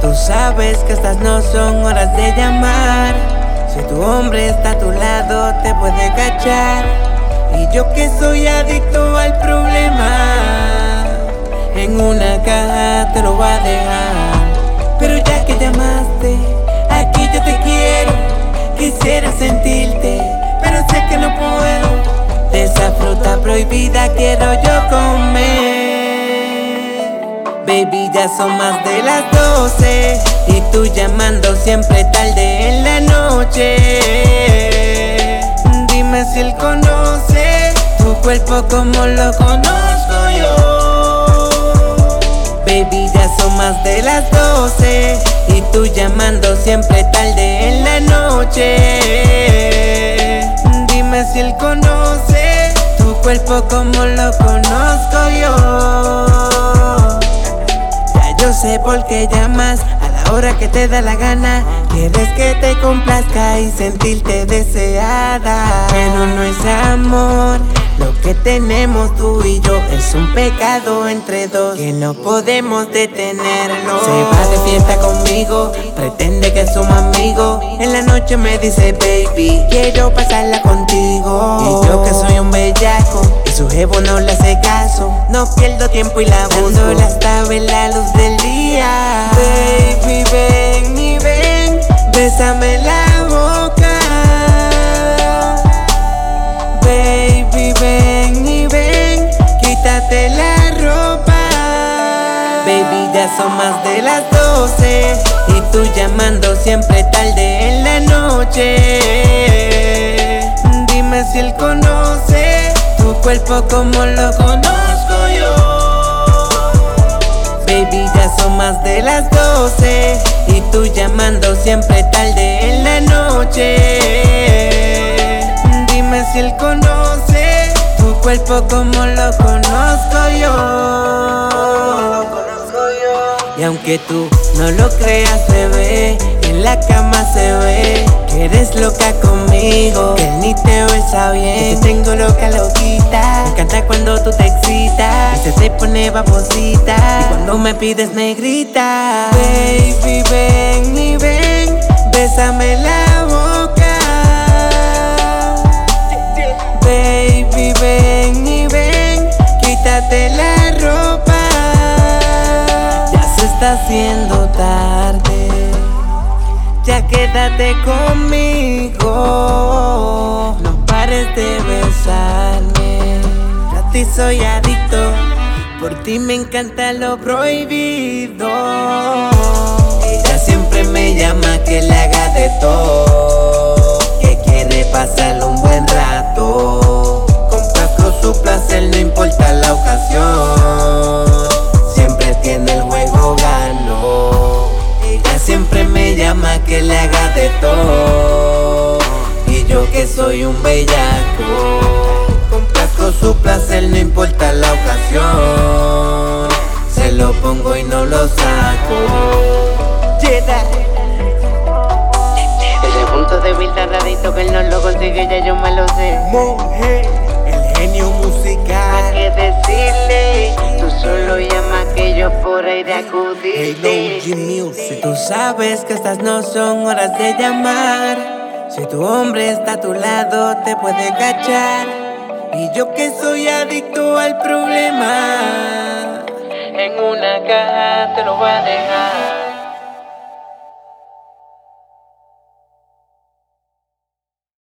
Tú sabes que estas no son horas de llamar. Si tu hombre está a tu lado, te puede cachar. Y yo que soy adicto al problema, en una caja te lo va a dejar. Pero ya que llamaste, Baby, ya son más de las 12 y tú llamando siempre tarde en la noche. Dime si él conoce tu cuerpo como lo conozco yo. Baby, ya son más de las 12 y tú llamando siempre tarde en la noche. Dime si él conoce tu cuerpo como lo conozco yo. Yo sé por qué llamas a la hora que te da la gana. Quieres que te complazca y sentirte deseada. Pero no es amor. Lo que tenemos tú y yo es un pecado entre dos que no podemos detenerlo. Se va de fiesta conmigo, pretende que somos amigos. En la noche me dice, baby, quiero pasarla contigo. Y yo que su jevo no le hace caso. No pierdo tiempo y la busco. la estaba en la luz del día. Baby, ven y ven, bésame la boca. Baby, ven y ven, quítate la ropa. Baby, ya son más de las 12 y tú llamando siempre tarde en la noche. Dime si conoce tu cuerpo como lo conozco yo. Baby, ya son más de las 12 y tú llamando siempre tarde en la noche. Dime si él conoce tu cuerpo como lo conozco yo. Y aunque tú no lo creas, bebé, en la cama se ve que eres loca conmigo. Que ni te besa bien, que te tengo loca, loquita. Me encanta cuando tú te excitas y se te pone babosita. Y cuando me pides negrita, baby, ven y ven, bésame la boca. Baby, ven y ven, quítate la ropa. Ya se está haciendo tarde. Ya quédate conmigo. No pares de besarme. A ti soy adicto. Por ti me encanta lo prohibido. Que le haga de todo. Y yo que soy un bellaco. Complazco su placer, no importa la ocasión. Se lo pongo y no lo saco. Jedi. Ese punto débil tan rarito que él no lo consigue, ya yo me lo sé. Monje, el genio ¿A musical. qué decirle? Tú por ahí de Hey, acudirte. G Music. Tú sabes que estas no son horas de llamar. Si tu hombre está a tu lado, te puede cachar. Y yo que soy adicto al problema, en una caja te lo voy a dejar.